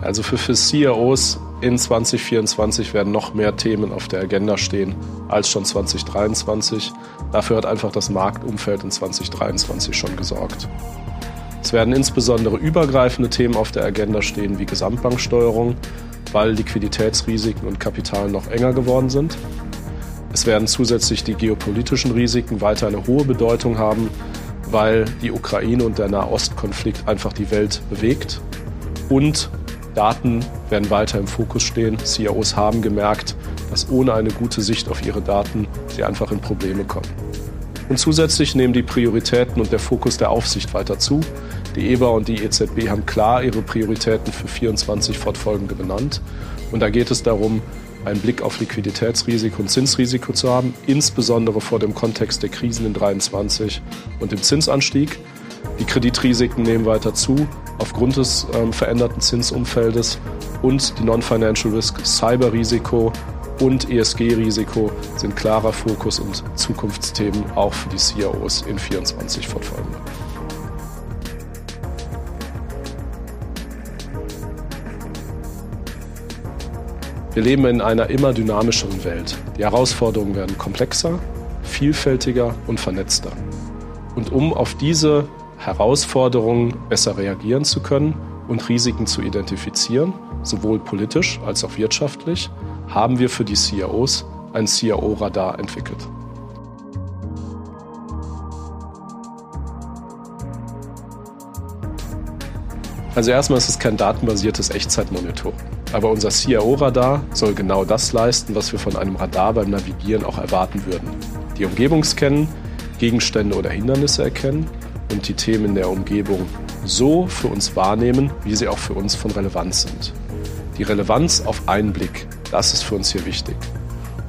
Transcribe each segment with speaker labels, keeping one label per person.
Speaker 1: Also für, für CIOs in 2024 werden noch mehr Themen auf der Agenda stehen als schon 2023. Dafür hat einfach das Marktumfeld in 2023 schon gesorgt. Es werden insbesondere übergreifende Themen auf der Agenda stehen wie Gesamtbanksteuerung, weil Liquiditätsrisiken und Kapital noch enger geworden sind. Es werden zusätzlich die geopolitischen Risiken weiter eine hohe Bedeutung haben, weil die Ukraine und der Nahostkonflikt einfach die Welt bewegt. Und Daten werden weiter im Fokus stehen. CIOs haben gemerkt, dass ohne eine gute Sicht auf ihre Daten sie einfach in Probleme kommen. Und zusätzlich nehmen die Prioritäten und der Fokus der Aufsicht weiter zu. Die EBA und die EZB haben klar ihre Prioritäten für 24 fortfolgende benannt. Und da geht es darum, einen Blick auf Liquiditätsrisiko und Zinsrisiko zu haben, insbesondere vor dem Kontext der Krisen in 23 und dem Zinsanstieg. Die Kreditrisiken nehmen weiter zu aufgrund des ähm, veränderten Zinsumfeldes und die Non-Financial Risk, Cyberrisiko und ESG-Risiko sind klarer Fokus und Zukunftsthemen auch für die CIOs in 24 fortfolgende. Wir leben in einer immer dynamischeren Welt. Die Herausforderungen werden komplexer, vielfältiger und vernetzter. Und um auf diese Herausforderungen besser reagieren zu können und Risiken zu identifizieren, sowohl politisch als auch wirtschaftlich, haben wir für die CIOs ein CIO-Radar entwickelt. Also erstmal ist es kein datenbasiertes Echtzeitmonitor. Aber unser CIO-Radar soll genau das leisten, was wir von einem Radar beim Navigieren auch erwarten würden. Die Umgebung scannen, Gegenstände oder Hindernisse erkennen und die Themen der Umgebung so für uns wahrnehmen, wie sie auch für uns von Relevanz sind. Die Relevanz auf einen Blick, das ist für uns hier wichtig.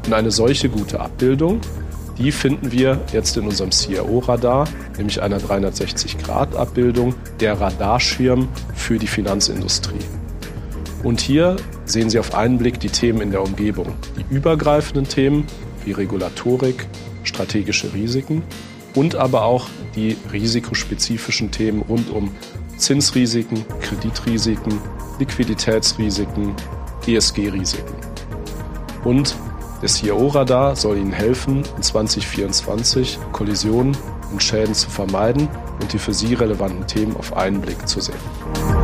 Speaker 1: Und eine solche gute Abbildung die finden wir jetzt in unserem CRO-Radar, nämlich einer 360-Grad-Abbildung, der Radarschirm für die Finanzindustrie. Und hier sehen Sie auf einen Blick die Themen in der Umgebung, die übergreifenden Themen wie Regulatorik, strategische Risiken und aber auch die risikospezifischen Themen rund um Zinsrisiken, Kreditrisiken, Liquiditätsrisiken, ESG-Risiken. Und der CIO-Radar soll Ihnen helfen, in 2024 Kollisionen und Schäden zu vermeiden und die für Sie relevanten Themen auf einen Blick zu sehen.